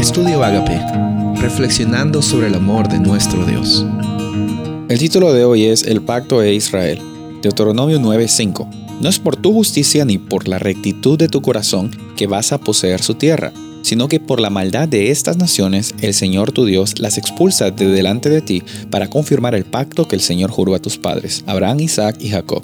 Estudio Agape, reflexionando sobre el amor de nuestro Dios. El título de hoy es El pacto de Israel, Deuteronomio 9:5. No es por tu justicia ni por la rectitud de tu corazón que vas a poseer su tierra, sino que por la maldad de estas naciones el Señor tu Dios las expulsa de delante de ti para confirmar el pacto que el Señor juró a tus padres, Abraham, Isaac y Jacob.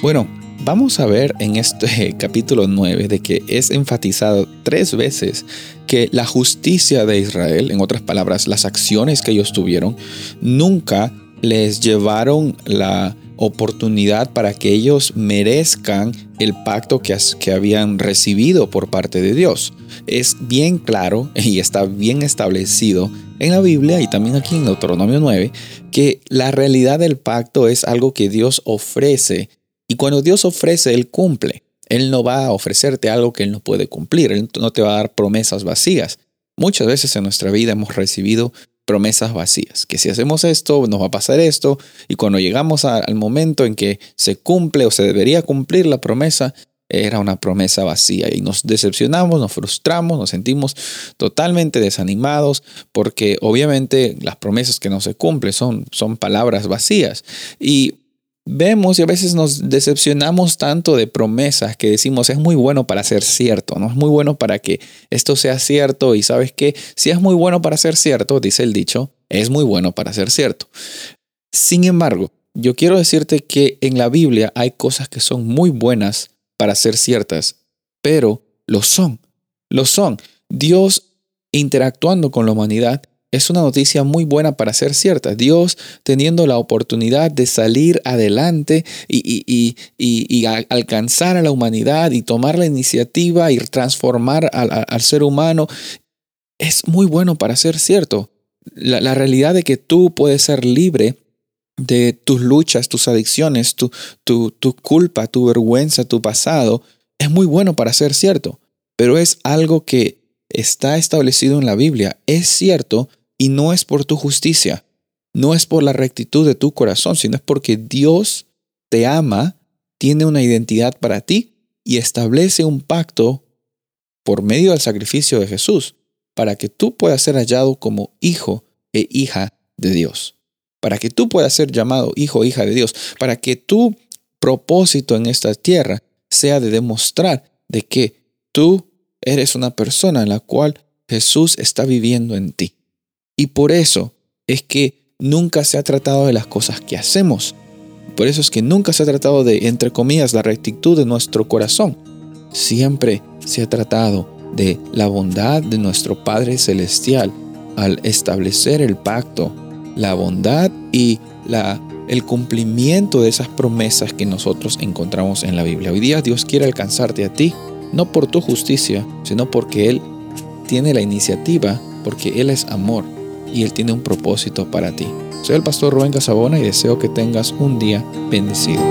Bueno, vamos a ver en este capítulo 9 de que es enfatizado tres veces que la justicia de Israel, en otras palabras, las acciones que ellos tuvieron, nunca les llevaron la oportunidad para que ellos merezcan el pacto que, que, habían recibido por parte de Dios. Es bien claro y está bien establecido en la Biblia y también aquí en Deuteronomio 9 que la realidad del pacto es algo que Dios ofrece y cuando Dios ofrece, Él cumple. Él no va a ofrecerte algo que Él no puede cumplir. Él no te va a dar promesas vacías. Muchas veces en nuestra vida hemos recibido promesas vacías, que si hacemos esto, nos va a pasar esto, y cuando llegamos al momento en que se cumple o se debería cumplir la promesa, era una promesa vacía y nos decepcionamos, nos frustramos, nos sentimos totalmente desanimados porque obviamente las promesas que no se cumplen son, son palabras vacías. Y vemos y a veces nos decepcionamos tanto de promesas que decimos es muy bueno para ser cierto, no es muy bueno para que esto sea cierto y sabes que si es muy bueno para ser cierto, dice el dicho, es muy bueno para ser cierto. Sin embargo, yo quiero decirte que en la Biblia hay cosas que son muy buenas para ser ciertas, pero lo son, lo son. Dios interactuando con la humanidad es una noticia muy buena para ser cierta. Dios teniendo la oportunidad de salir adelante y, alcanzar a la humanidad y tomar la iniciativa y transformar al, ser humano, es muy bueno para ser cierto. La, realidad de que tú puedes ser libre de tus luchas, tus adicciones, tu, tu, tu culpa, tu vergüenza, tu pasado, es muy bueno para ser cierto. Pero es algo que está establecido en la Biblia. Es cierto y no es por tu justicia, no es por la rectitud de tu corazón, sino es porque Dios te ama, tiene una identidad para ti y establece un pacto por medio del sacrificio de Jesús para que tú puedas ser hallado como hijo e hija de Dios. Para que tú puedas ser llamado hijo o hija de Dios. Para que tu propósito en esta tierra sea de demostrar de que tú eres una persona en la cual Jesús está viviendo en ti. Y por eso es que nunca se ha tratado de las cosas que hacemos. Por eso es que nunca se ha tratado de, entre comillas, la rectitud de nuestro corazón. Siempre se ha tratado de la bondad de nuestro Padre Celestial al establecer el pacto, la bondad y el cumplimiento de esas promesas que nosotros encontramos en la Biblia. Hoy día Dios quiere alcanzarte a ti, no por tu justicia, sino porque Él tiene la iniciativa, porque Él es amor y Él tiene un propósito para ti. Soy el pastor Rubén Casabona y deseo que tengas un día bendecido.